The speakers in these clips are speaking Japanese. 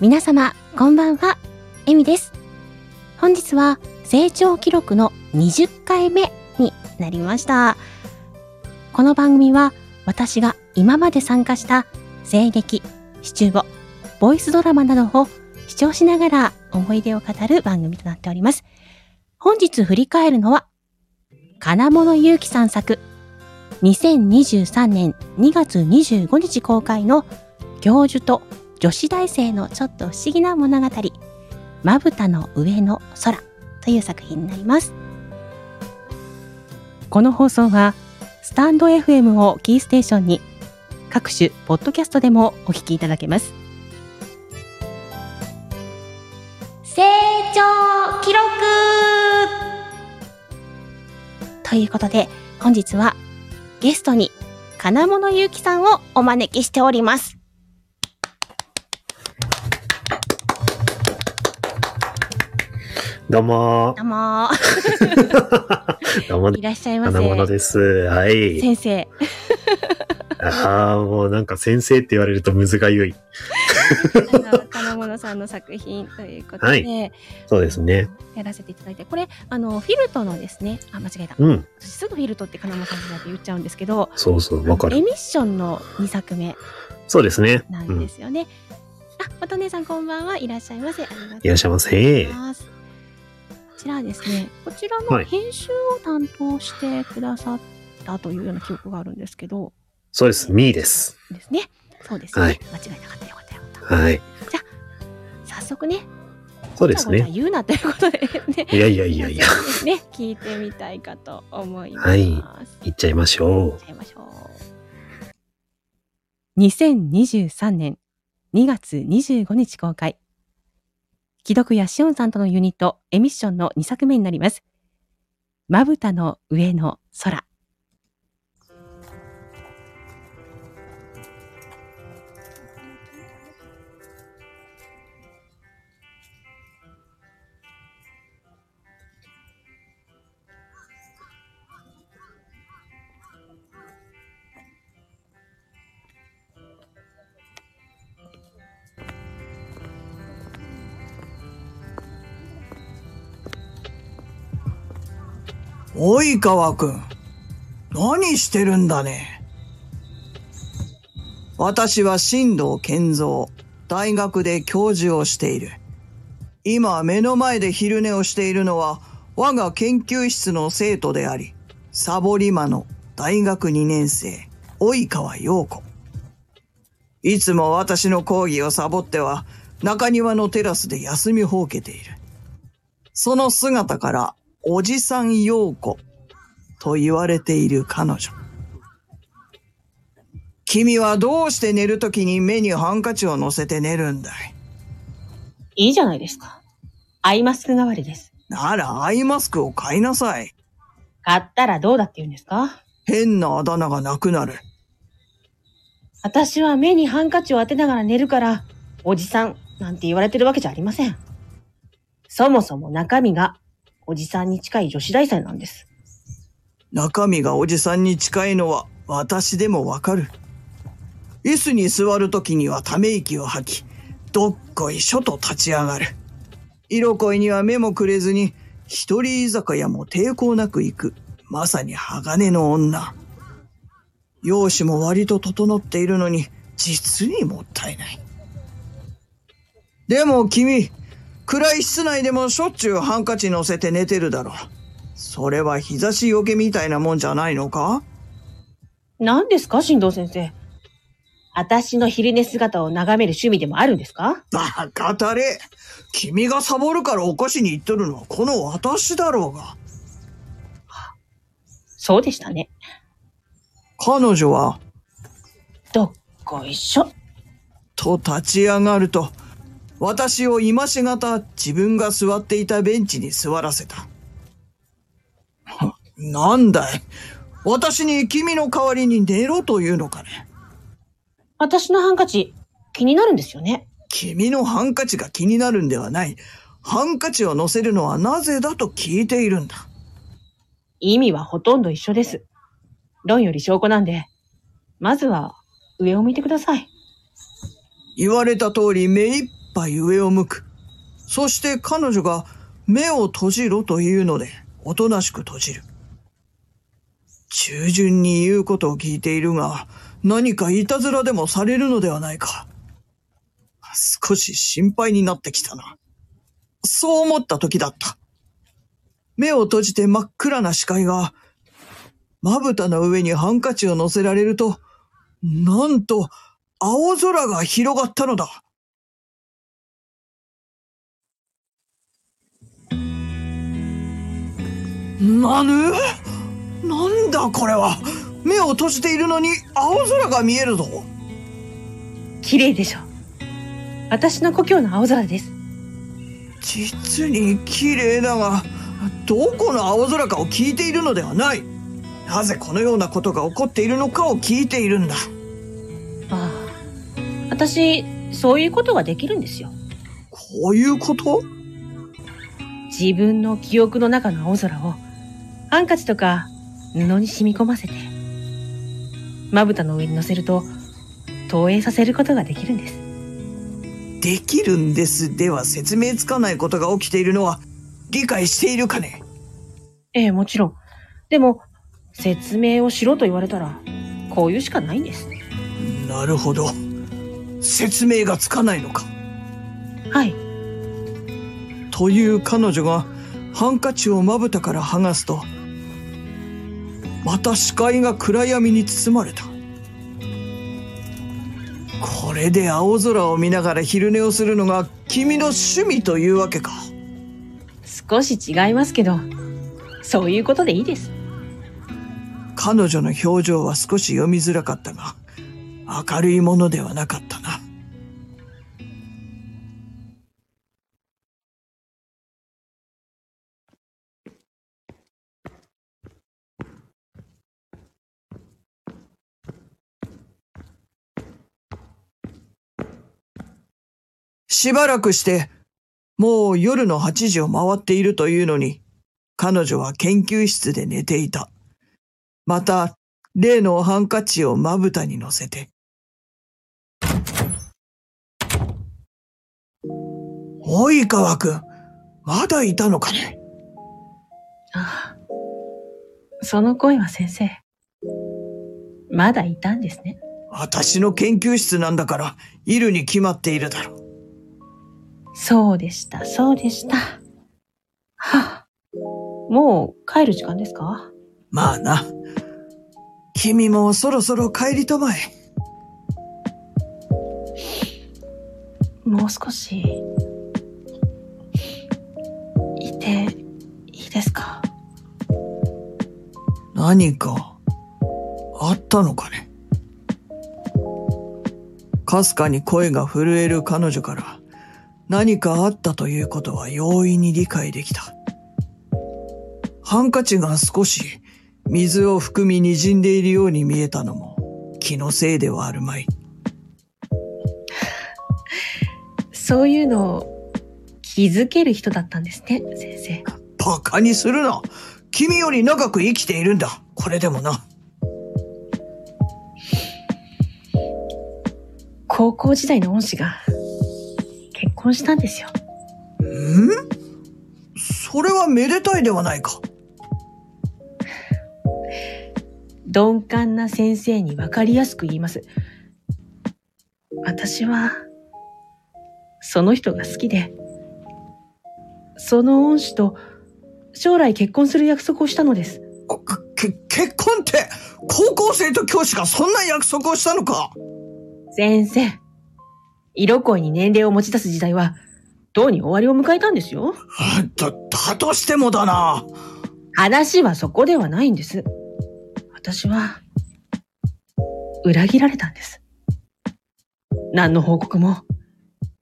皆様、こんばんは。エミです。本日は成長記録の20回目になりました。この番組は私が今まで参加した声劇、シチューボ、ボイスドラマなどを視聴しながら思い出を語る番組となっております。本日振り返るのは、金物ゆうきさん作、2023年2月25日公開の教授と女子大生のちょっと不思議な物語、まぶたの上の空という作品になります。この放送は、スタンド FM をキーステーションに、各種ポッドキャストでもお聞きいただけます。成長記録ということで、本日はゲストに金物ゆうきさんをお招きしております。どうもどうもー。どうも いらっしゃいませ。金物です。はい。先生。ああ、もうなんか先生って言われるとむずがゆい。金物さんの作品ということで、はいそうですね。やらせていただいて、これ、あの、フィルトのですね、あ、間違えた。うん。私すぐフィルトって金物さんだって言っちゃうんですけど、そうそう、わかる。エミッションの2作目そうですね。なうんんで。すよね。あ、また姉さんこんばんはいらっしゃいませ。ありがとうございます。いらっしゃいませ。こちらはですね、こちらはいの編集を担当してくださったというような記憶があるんですけど、そうです。ミーです。ですね。そうですね。はい間違いなかったよかったよかった。はい。早速ね、そうですね。言うなということでね。いやいやいやいや。ね、聞いてみたいかと思います。はい行っちゃいましょ行っちゃいましょう。2023年2月25日公開。既読やしおんさんとのユニット、エミッションの2作目になります。まぶたの上の空。及川くん、何してるんだね。私は新藤健三、大学で教授をしている。今目の前で昼寝をしているのは我が研究室の生徒であり、サボリマの大学2年生、及川陽子。いつも私の講義をサボっては中庭のテラスで休みほうけている。その姿からおじさん陽子と言われている彼女。君はどうして寝るときに目にハンカチを乗せて寝るんだい？いいじゃないですか。アイマスク代わりです。ならアイマスクを買いなさい。買ったらどうだって言うんですか？変なあだ名がなくなる。私は目にハンカチを当てながら寝るから、おじさんなんて言われてるわけじゃありません。そもそも中身がおじさんに近い女子大生なんです。中身がおじさんに近いのは私でもわかる。椅子に座るときにはため息を吐き、どっこいしょと立ち上がる。色恋には目もくれずに、一人居酒屋も抵抗なく行く。まさに鋼の女。容姿も割と整っているのに、実にもったいない。でも君、暗い室内でもしょっちゅうハンカチ乗せて寝てるだろう。それは日差しよけみたいなもんじゃないのか？何ですか、新藤先生。私の昼寝姿を眺める趣味でもあるんですか？バカたれ君がサボるから起こしに行っとるのはこの私だろうが。そうでしたね。彼女は、どっこいしょ。と立ち上がると、私を今しがた自分が座っていたベンチに座らせた。なんだい？私に君の代わりに寝ろというのかね？私のハンカチ、気になるんですよね。君のハンカチが気になるんではない。ハンカチを乗せるのはなぜだと聞いているんだ。意味はほとんど一緒です。論より証拠なんで、まずは上を向いてください。言われた通り目いっ杯上を向く。そして彼女が目を閉じろというので、おとなしく閉じる。中順に言うことを聞いているが、何かいたずらでもされるのではないか。少し心配になってきたな。そう思った時だった。目を閉じて真っ暗な視界が、まぶたの上にハンカチを乗せられると、なんと、青空が広がったのだ。なぬなんだこれは？目を閉じているのに青空が見えるぞ。綺麗でしょ私の故郷の青空です。実に綺麗だがどこの青空かを聞いているのではない。なぜこのようなことが起こっているのかを聞いているんだ。ああ私そういうことができるんですよ。こういうこと？自分の記憶の中の青空をハンカチとか布に染み込ませてまぶたの上に乗せると投影させることができるんですできるんですでは説明つかないことが起きているのは理解しているかね？ええ、もちろん。でも、説明をしろと言われたら、こういうしかないんです。なるほど。説明がつかないのか。はい。という彼女がハンカチをまぶたから剥がすと、また視界が暗闇に包まれた。これで青空を見ながら昼寝をするのが君の趣味というわけか。少し違いますけど、そういうことでいいです。彼女の表情は少し読みづらかったが、明るいものではなかったしばらくして、もう夜の8時を回っているというのに、彼女は研究室で寝ていた。また、例のハンカチをまぶたに乗せて。及川くん、まだいたのかね？ああ。その声は先生。まだいたんですね。私の研究室なんだから、いるに決まっているだろう。そうでした、そうでした。はあ、もう帰る時間ですか？まあな。君もそろそろ帰りとまえ。もう少し、いていいですか？何か、あったのかね？かすかに声が震える彼女から、何かあったということは容易に理解できた。ハンカチが少し水を含み滲んでいるように見えたのも気のせいではあるまい。そういうのを気づける人だったんですね、先生。バカにするな。君より長く生きているんだ。これでもな。高校時代の恩師が結婚したんですよ。ん？それはめでたいではないか。鈍感な先生にわかりやすく言います。私は、その人が好きで、その恩師と将来結婚する約束をしたのです。け、結婚って高校生と教師がそんな約束をしたのか？先生、色恋に年齢を持ち出す時代は、とうに終わりを迎えたんですよ。だ、だとしてもだな。話はそこではないんです。私は、裏切られたんです。何の報告も、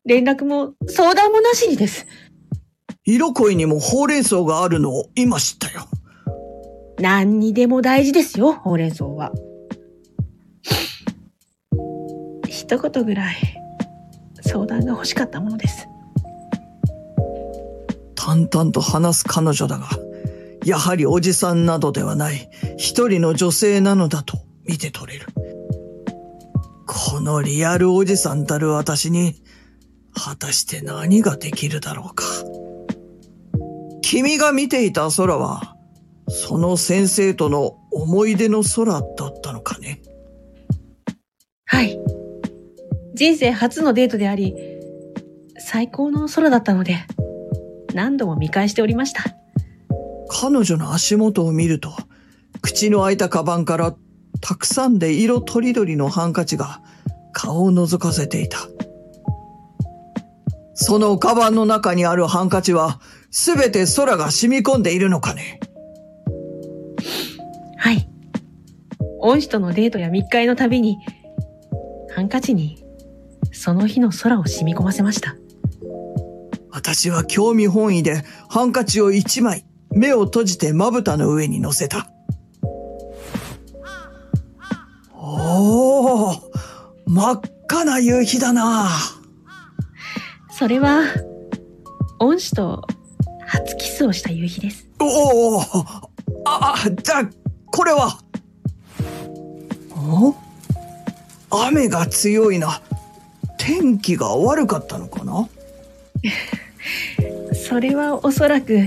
連絡も相談もなしにです。色恋にもほうれん草があるのを今知ったよ。何にでも大事ですよ、ほうれん草は。一言ぐらい相談が欲しかったものです。淡々と話す彼女だが、やはりおじさんなどではない、一人の女性なのだと見て取れる。このリアルおじさんたる私に、果たして何ができるだろうか。君が見ていた空は、その先生との思い出の空だったのかね。はい。人生初のデートであり、最高の空だったので、何度も見返しておりました。彼女の足元を見ると、口の開いたカバンからたくさんで色とりどりのハンカチが顔を覗かせていた。そのカバンの中にあるハンカチは、すべて空が染み込んでいるのかね？はい。恩師とのデートや密会のたびに、ハンカチにその日の空を染み込ませました。私は興味本位でハンカチを一枚、目を閉じてまぶたの上に乗せた。おお、真っ赤な夕日だな。それは、恩師と初キスをした夕日です。おお、あ、あ、じゃあ、これは。お？雨が強いな。天気が悪かったのかな？それはおそらく、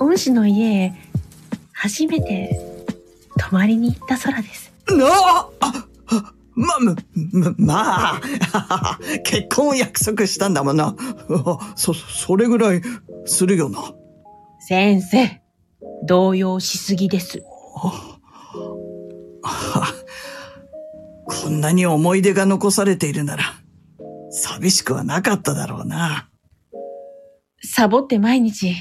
恩師の家へ初めて泊まりに行った空です。なああま、ま、まあ、結婚を約束したんだもんな。そ、それぐらいするよな。先生、動揺しすぎです。こんなに思い出が残されているなら、寂しくはなかっただろうな。サボって毎日、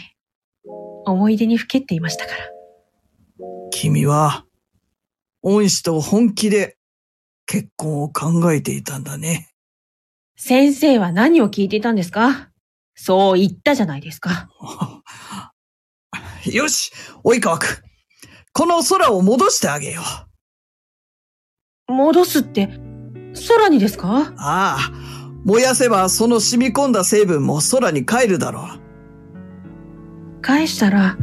思い出にふけっていましたから。君は、恩師と本気で結婚を考えていたんだね。先生は何を聞いていたんですか？そう言ったじゃないですか。よし、及川くん。この空を戻してあげよう。戻すって、空にですか？ああ、燃やせばその染み込んだ成分も空に帰るだろう。返したら、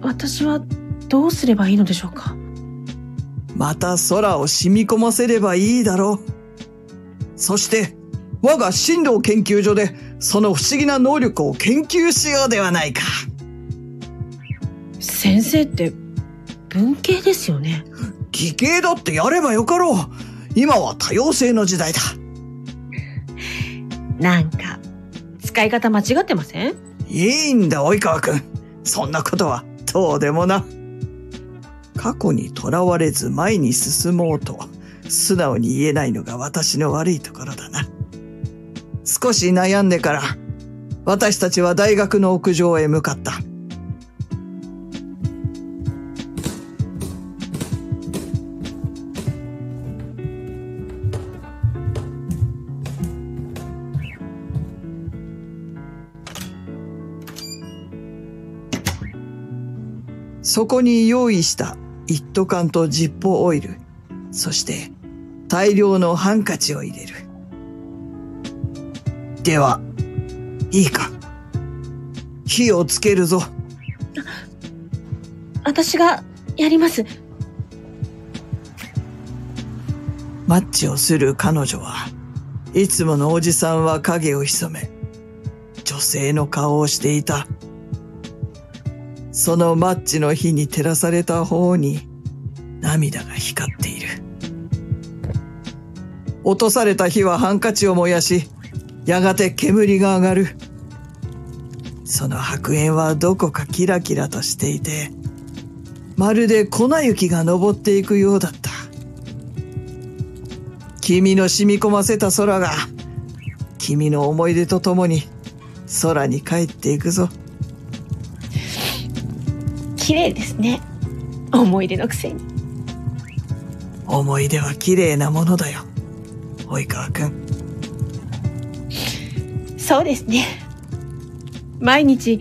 私はどうすればいいのでしょうか？また空を染み込ませればいいだろう。そして、我が進路研究所でその不思議な能力を研究しようではないか。先生って、文系ですよね。理系だってやればよかろう。今は多様性の時代だ。なんか、使い方間違ってません？いいんだ、及川くん。そんなことはどうでもな。過去にとらわれず前に進もうと素直に言えないのが私の悪いところだな。少し悩んでから私たちは大学の屋上へ向かった。そこに用意した一斗缶とジッポーオイル、そして大量のハンカチを入れる。では、いいか。火をつけるぞ。私がやります。マッチをする彼女は、いつものおじさんは影を潜め、女性の顔をしていた。そのマッチの火に照らされた方に涙が光っている。落とされた火はハンカチを燃やし、やがて煙が上がる。その白煙はどこかキラキラとしていて、まるで粉雪が登っていくようだった。君の染み込ませた空が、君の思い出とともに空に帰っていくぞ。綺麗ですね。思い出のくせに。思い出は綺麗なものだよ。及川くん。そうですね。毎日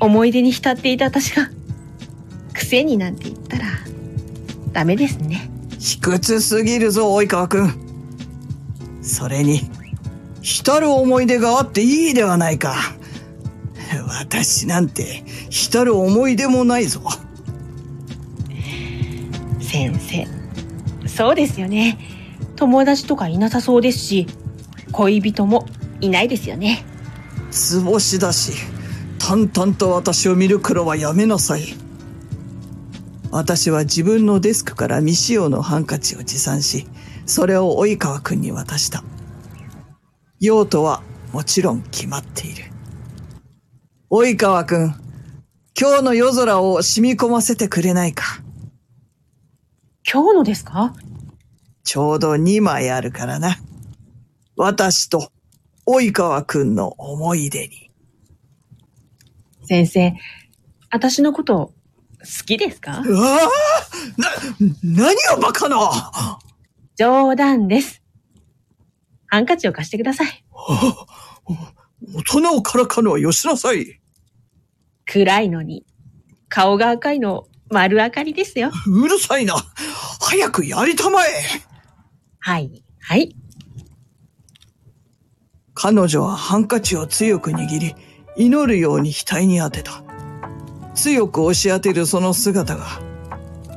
思い出に浸っていた私が癖になんて言ったらダメですね。卑屈すぎるぞ、及川くん。それに、浸る思い出があっていいではないか。私なんて浸る思い出もないぞ。先生。そうですよね。友達とかいなさそうですし、恋人もいないですよね。図星だし、淡々と私を見る黒はやめなさい。私は自分のデスクから未使用のハンカチを持参し、それを及川くんに渡した。用途はもちろん決まっている。及川くん、今日の夜空を染み込ませてくれないか。今日のですかちょうど2枚あるからな。私と及川くんの思い出に。先生、私のこと好きですかうわあな、何をバカな冗談です。ハンカチを貸してください。大人をからかうのはよしなさい。暗いのに、顔が赤いの丸明かりですよ。うるさいな。早くやりたまえ。はい、はい。彼女はハンカチを強く握り、祈るように額に当てた。強く押し当てるその姿が、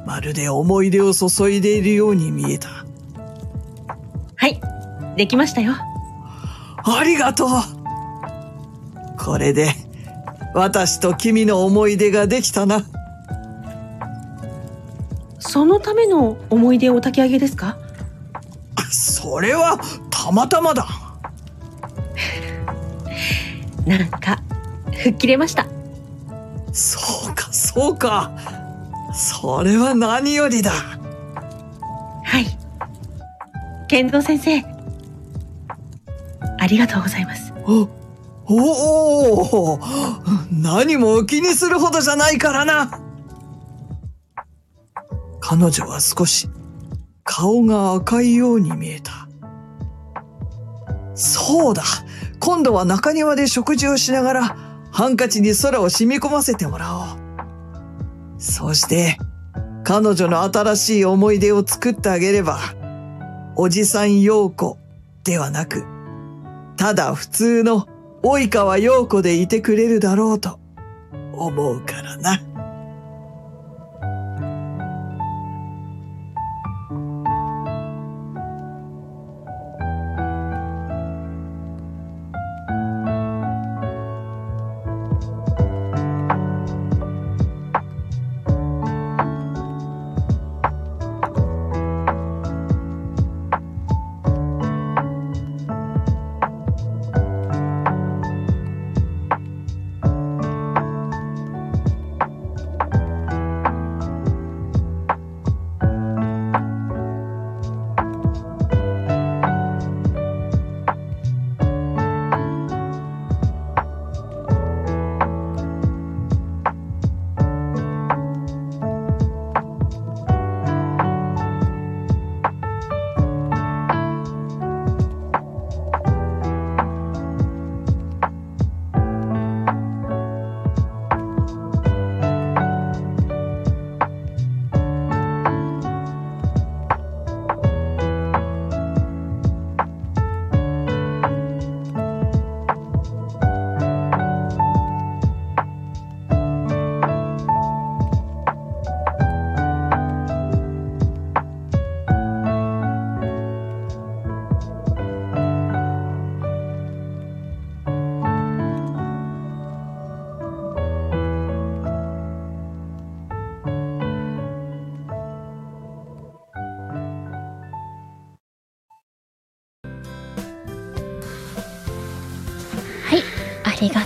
まるで思い出を注いでいるように見えた。はい、できましたよ。ありがとうこれで、私と君の思い出ができたな。そのための思い出をお焚き上げですか？それは、たまたまだ。なんか、吹っ切れました。そうか、そうか。それは何よりだ。はい。健三先生。ありがとうございます。お、おお何も気にするほどじゃないからな。彼女は少し顔が赤いように見えた。そうだ今度は中庭で食事をしながらハンカチに空を染み込ませてもらおう。そして彼女の新しい思い出を作ってあげれば、おじさん陽子ではなく、ただ普通の及川陽子でいてくれるだろうと思うからな。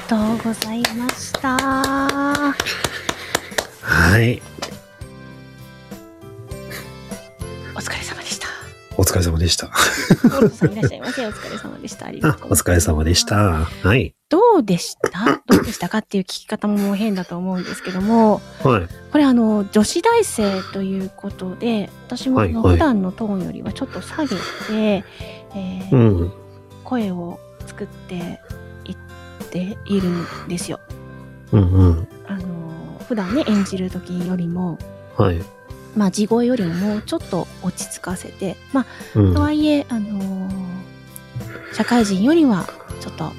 とうございました。はい。お疲れ様でした。お疲れ様でした。モロさんいらっしゃいませ。お疲れ様でした。ありがあとう、お疲れ様でし。た。はい。どうでした？どうでしたかっていう聞き方ももう変だと思うんですけども、はい。これあの、女子大生ということで、私もあのはいはい普段のトーンよりはちょっと下げて、えーうん。声を作っていっているんですよ。うんうん。あの、普段ね、演じる時よりも、はい。まあ、地声よりももうちょっと落ち着かせて、まうんあ、と。はいえ、あのー社会人よりは、ちょっと、こ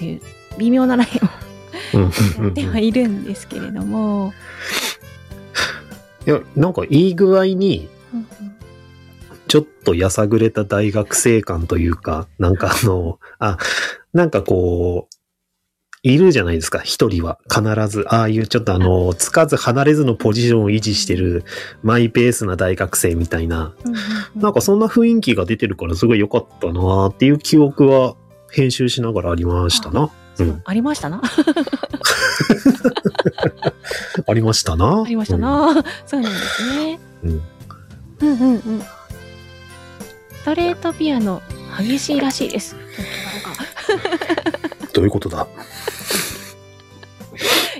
ういう微妙なラインをうんうんうんやってはいるんですけれども、いや、なんかいい具合に、うんちょっとやさぐれた大学生感というか、なんかあの、あ、なんかこう、いるじゃないですか、一人は。必ず。ああいうちょっとあの、つかず離れずのポジションを維持してるマイペースな大学生みたいな。うんうんうんなんかそんな雰囲気が出てるからすごい良かったなっていう記憶は編集しながらありましたな。うん。ありましたな。ありましたな。ありましたな。そうなんですね。うん。うんうんうん。ストレートピアノ、激しいらしいです。どういうことだ？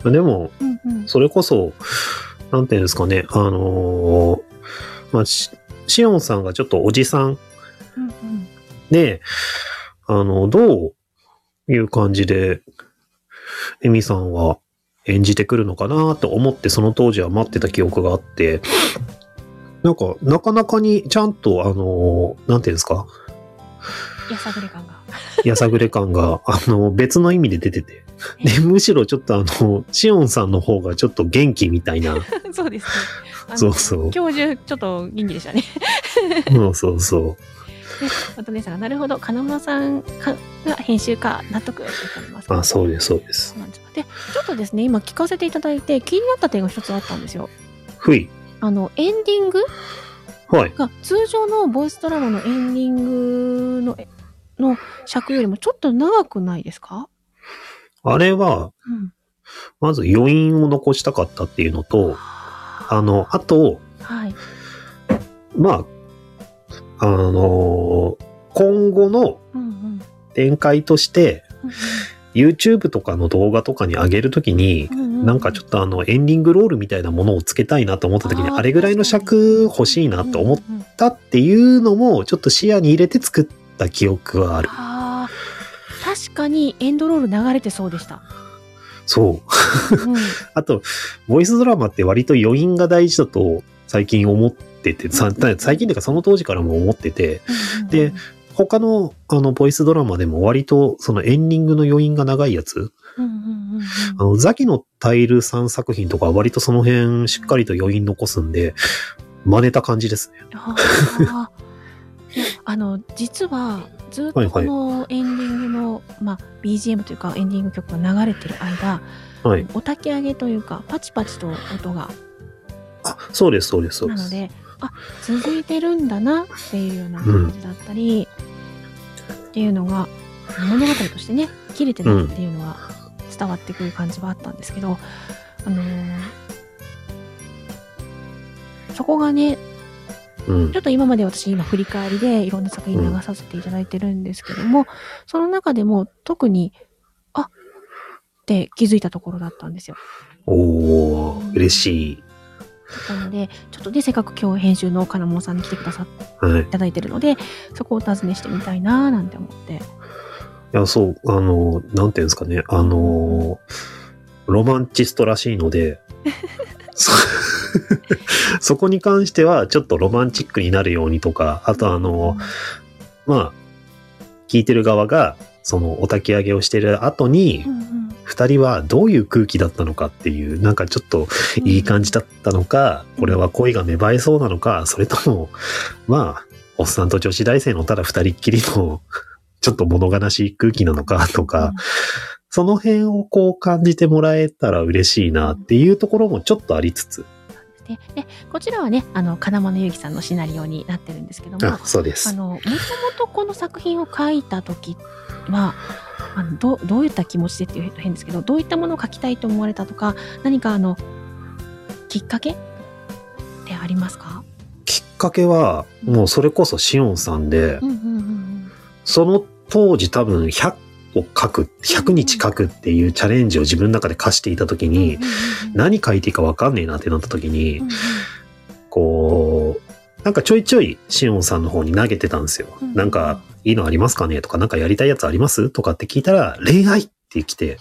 でも、うんうん。それこそ、なんていうんですかね、あのーまあ、しシオンさんがちょっとおじさんうんうんで、あの、どういう感じで、エミさんは演じてくるのかなと思って、その当時は待ってた記憶があって、なんか、なかなかにちゃんと、あのーなんていうんですか、やさぐれ感が。やさぐれ感が、あの、別の意味で出てて。で、むしろちょっとあの、シオンさんの方がちょっと元気みたいな。そうですね。そうそう。教授、ちょっと元気でしたね。そうそうそで、おとねさんが、なるほど、金村さんかが編集か、納得って言ってますあ、そうです、そうですでちょっとですね、今聞かせていただいて、気になった点が一つあったんですよ。ふい。あの、エンディング？はい。が、通常のボイスドラマのエンディングの、の尺よりもちょっと長くないですか？あれは、うん。まず余韻を残したかったっていうのと、あの、あと、はい。まあ、あの今後の。展開として、うん YouTube とかの動画とかに上げるときに、うんうんなんかちょっとあの、エンディングロールみたいなものをつけたいなと思ったときに、あれぐらいの尺欲しいなと思ったっていうのも、ちょっと視野に入れて作った記憶はある。確かにエンドロール流れてそうでした。そう。うん あと、ボイスドラマって割と余韻が大事だと最近思ってて、さ最近というかその当時からも思ってて、で、他のあのボイスドラマでも割とそのエンディングの余韻が長いやつ、うんうんうんうんあのザキのタイルさん作品とかは割とその辺しっかりと余韻残すんで、真似た感じですね。あの実はずっとはいはいこのエンディングの、まあ、BGM というかエンディング曲が流れてる間はい。お焚き上げというかパチパチと音があ、そうです、そうです、そうです。なのであ続いてるんだなっていうような感じだったり、っていうのが物語としてね切れてないっていうのは伝わってくる感じはあったんですけど、あのーそこがねうんちょ。っと今まで私今振り返りでいろんな作品流させていただいてるんですけども、その中でも特にあって気づいたところだったんですよ。おー、嬉しい。なのでちょっとねせっかく今日編集の金物さんに来てくださってはい。いただいてるのでそこをお尋ねしてみたいなーなんて思って。いや、そう、あの、なんていうんですかね、あの、ロマンチストらしいので、そ そこに関してはちょっとロマンチックになるようにとか、あとあの、まあ、聞いてる側が、そのお焚き上げをしてる後に二人はどういう空気だったのかっていう、なんかちょっといい感じだったのか、これは恋が芽生えそうなのか、それとも、まあ、おっさんと女子大生のただ二人っきりの、ちょっと物悲しい空気なのかとか、その辺をこう感じてもらえたら嬉しいなっていうところもちょっとありつつ、ででこちらはねあの金物ゆうきさんのシナリオになってるんですけどもあ、そうです。あの、もともとこの作品を書いた時は、あのどうどういった気持ちでっていうと変ですけど、どういったものを書きたいと思われたとか、何かあの、きっかけってありますか？きっかけは、もうそれこそシオンさんでその当時多分100を書く、100日書くっていうチャレンジを自分の中で課していた時うん。に、何書いていいか分かんねえなってなった時にうん、うんこう、なんかちょいちょいシオンさんの方に投げてたんですようん。なんか、いいのありますかねとか、なんかやりたいやつありますとかって聞いたら、恋愛って来て、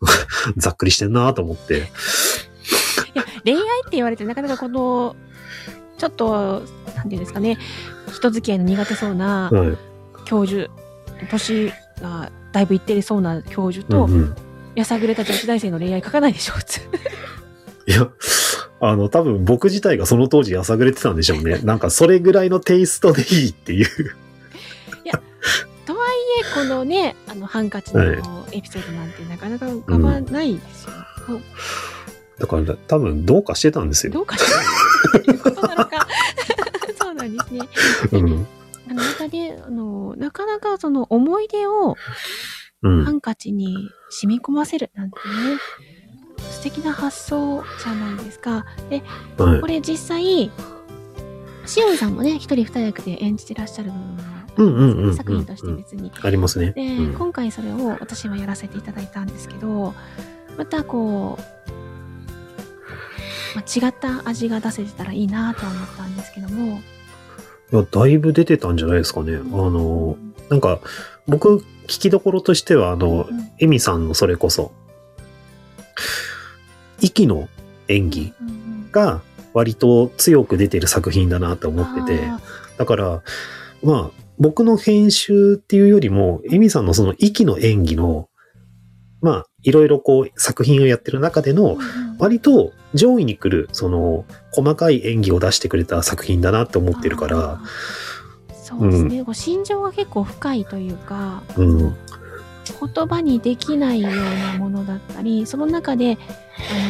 ざっくりしてんなと思って。いや、恋愛って言われて、なかなかこの、ちょっと、なんていうんですかね、人付き合いの苦手そうなはい。教授、年がだいぶいってりそうな教授と、うんうんやさぐれた女子大生の恋愛書かないでしょ、普通。いや、あの、多分僕自体がその当時やさぐれてたんでしょうね。なんかそれぐらいのテイストでいいっていう。とはいえ、このね、あの、ハンカチのエピソードなんてなかなか浮かばないですよ。うんだから多分どうかしてたんですよ。どうかしらということなのか。そうなんですね。うん。あの、またね、あの、なかなかその思い出をうんハ。ンカチに染み込ませるなんてね、素敵な発想じゃないですか。で、はいこれ実際、しおんさんもね、一人二役で演じてらっしゃる部分もうんうんうんうんうん作品として別に。ありますね。で、うん今回それを私はやらせていただいたんですけど、またこう、まあ、違った味が出せてたらいいなとは思ったんですけども。いや、だいぶ出てたんじゃないですかね。あの、なんか、僕、聞きどころとしては、あのう、ん。エミさんのそれこそ、息の演技が割と強く出てる作品だなと思ってて、あだから、まあ、僕の編集っていうよりも、エミさんのその息の演技の、まあ、いろいろこう作品をやってる中でーの、割と上位に来る、その、細かい演技を出してくれた作品だなって思ってるから、そうですね、こう心情が結構深いというかうん、言葉にできないようなものだったりその中で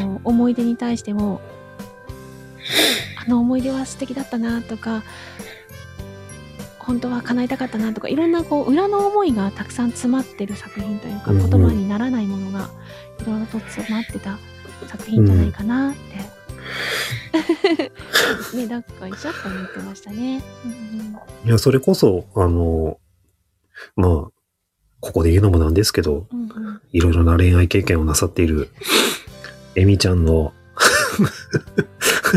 あの思い出に対してもあの思い出は素敵だったなとか本当は叶えたかったなとかいろんなこう裏の思いがたくさん詰まってる作品というかうんうん言葉にならないものがいろいろと詰まってた作品じゃないかなって。ね、だっかいしょって思ってましたね。うんうんいや、それこそ、あの、まあ、ここで言うのもなんですけど、うんうんいろいろな恋愛経験をなさっている、エミちゃんの、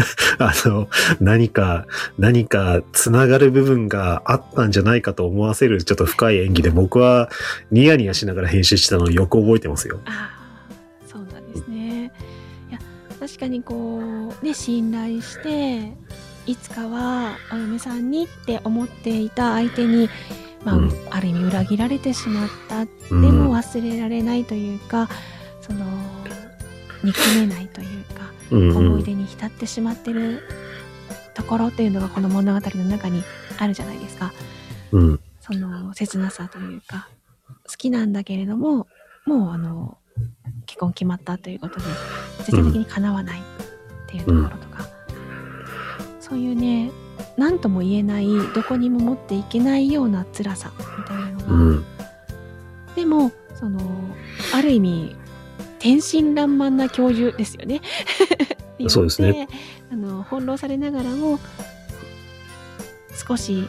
あの、何か、何かつながる部分があったんじゃないかと思わせるちょっと深い演技で僕はニヤニヤしながら編集してたのをよく覚えてますよ。ああ、そうなんですね。いや、確かにこう、ね、信頼して、いつかはお嫁さんにって思っていた相手に、まあ、うんある意味裏切られてしまった。でうんも忘れられないというか、その、憎めないというか、うんうん思い出に浸ってしまってるところっていうのがこの物語の中にあるじゃないですか。うん。その切なさというか好きなんだけれどももうあの結婚決まったということで絶対的にかなわないっていうところとか、そういうね何とも言えないどこにも持っていけないような辛さみたいなのが、うん。でもそのある意味天真爛漫な教授ですよね。そうですねあの翻弄されながらも少し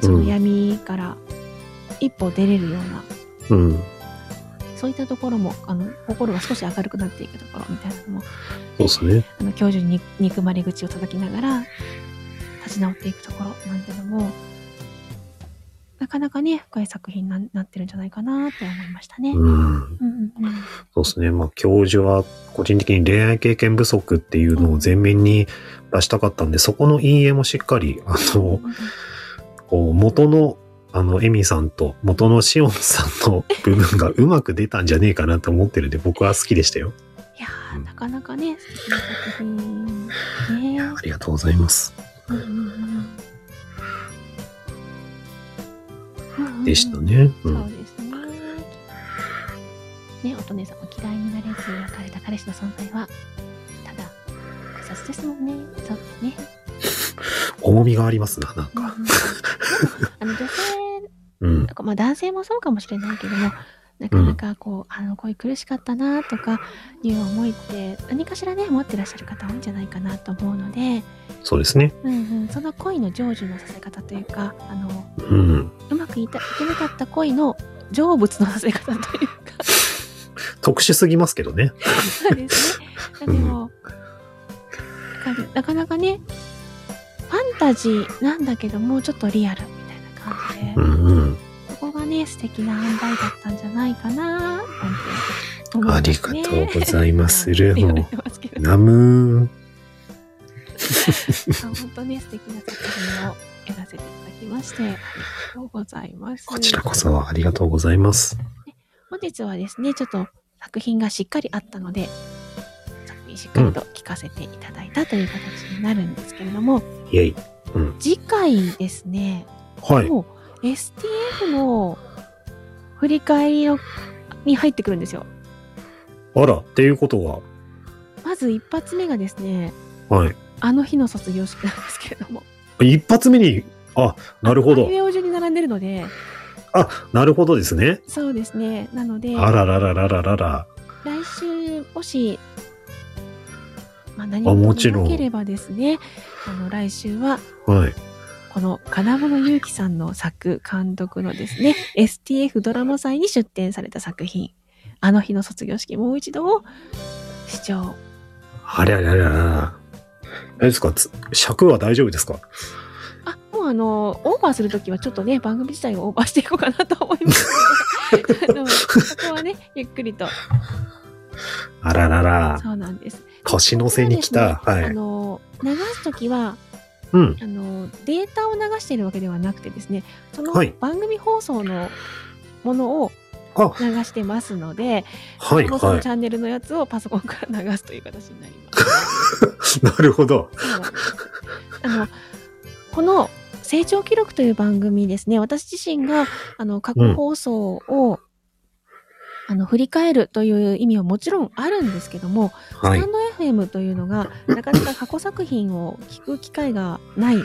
その闇から一歩出れるような、うん。そういったところもあの心が少し明るくなっていくところみたいなのもそうですね。あの教授に憎まれ口を叩きながら立ち直っていくところなんてのもなかなかね深い作品にななってるんじゃないかなって思いましたね。うん。うんうんうんそうですね。まあ、教授は個人的に恋愛経験不足っていうのを前面に出したかったんで、そこの陰影もしっかり、あの、こう元の、あの、エミさんと元のシオンさんの部分が うまく出たんじゃねえかなと思ってるんで、僕は好きでしたよ。いやーなかなかね素敵な作品ね。ありがとうございます。うんうんうんでしたね。う。そうんですね。ね、乙女さんも嫌いになれず別れた彼氏の存在は、ただ、複雑ですもんね。そうですね。重みがありますな、なんうんうんか。あの女性、うん。まあ男性もそうかもしれないけども、なかなかこう、あの恋苦しかったなとかいう思いって何かしらね持ってらっしゃる方多いんじゃないかなと思うので、そうですね。うんうん、その恋の成就のさせ方というかあのうん。うまくいたいけなかった恋の成仏のさせ方というか特殊すぎますけどね。そうですね。でも、なんかなかなかね、ファンタジーなんだけどもうちょっとリアルみたいな感じで、うんうん。ね、素敵な塩梅だったんじゃないかな、なんて思います、ね。ありがとうございますルーもナムー本当ね、素敵な作品をやらせていただきまして、ありがとうございます。こちらこそありがとうございます。本日はですね、ちょっと作品がしっかりあったので、作品ーしっかりと聞かせていただいたという形になるんですけれども、イェイ。次回ですね、はい。もう STF の振り返りのに入ってくるんですよ。あら、っていうことは、まず一発目がですね、はい。あの日の卒業式なんですけれども、一発目に、あ、なるほどあいう。えお順に並んでるので、あ、なるほどですね。そうですね。なので、あららららららら。来週、もし、まあ、何もちろんなければですね、あの、来週は、はい。この金物祐希さんの作、監督のですね、STF ドラマ祭に出展された作品、あの日の卒業式もう一度を視聴。あれあれあれあれあれですか？つ尺は大丈夫ですか？あ、もうあの、オーバーするときはちょっとね、番組自体をオーバーしていこうかなと思います。あのそこはね、ゆっくりと。あららら。そうなんです。年の瀬に来た。あはい。の、流すときは、うん。あのデータを流しているわけではなくてですねそのはい番組放送のものをあ、流してますので、はいは放送のチャンネルのやつをパソコンから流すという形になります。い。なるほど。あのこの成長記録という番組ですね私自身があの過去放送を、あの振り返るという意味はもちろんあるんですけども、はいスタ。ンド FM というのがなかなか過去作品を聞く機会がない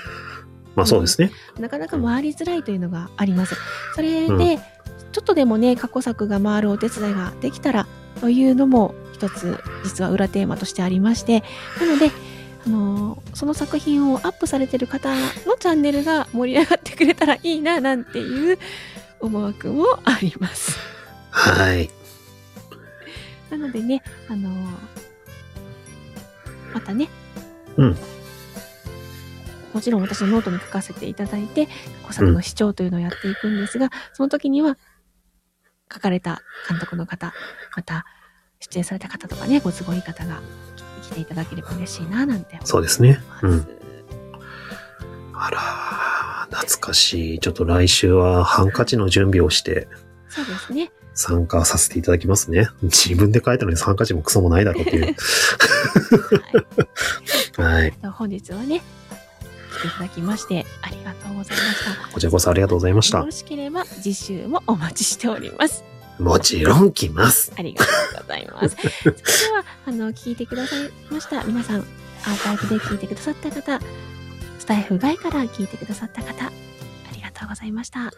まあそうですね。なかなか回りづらいというのがあります。それで、うんちょっとでもね、過去作が回るお手伝いができたらというのも一つ実は裏テーマとしてありまして、なので、あのーその作品をアップされてる方のチャンネルが盛り上がってくれたらいいななんていう思惑もあります。はい。なのでね、あのーまたね、うんもちろん私のノートに書かせていただいて、過去作の視聴というのをやっていくんですが、その時には、書かれた監督の方、また出演された方とかね、ご都合いい方が来ていただければ嬉しいな、なんて。そうですね。うん。あら、懐かしい。ちょっと来週はハンカチの準備をしてそうですね。参加させていただきますね。自分で書いたのにハンカチもクソもないだろうっていう。はい本日はね、来ていただきまして、ありがとうございました。こちらこそありがとうございましたよろ。しければ次週もお待ちしております。もちろん来ます。ありがとうございます。それでは、あの、聞いてくださいました。皆さん、アーカイブで聞いてくださった方、スタイフ外から聞いてくださった方、とうございました。あ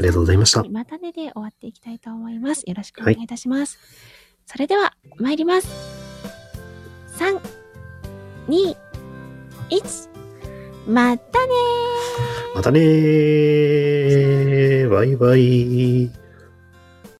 りがとうございました。またねで終わっていきたいと思います。よろしくお願いいたします。それでは、参ります。3、2、1、またねーまたねー。バイバイ。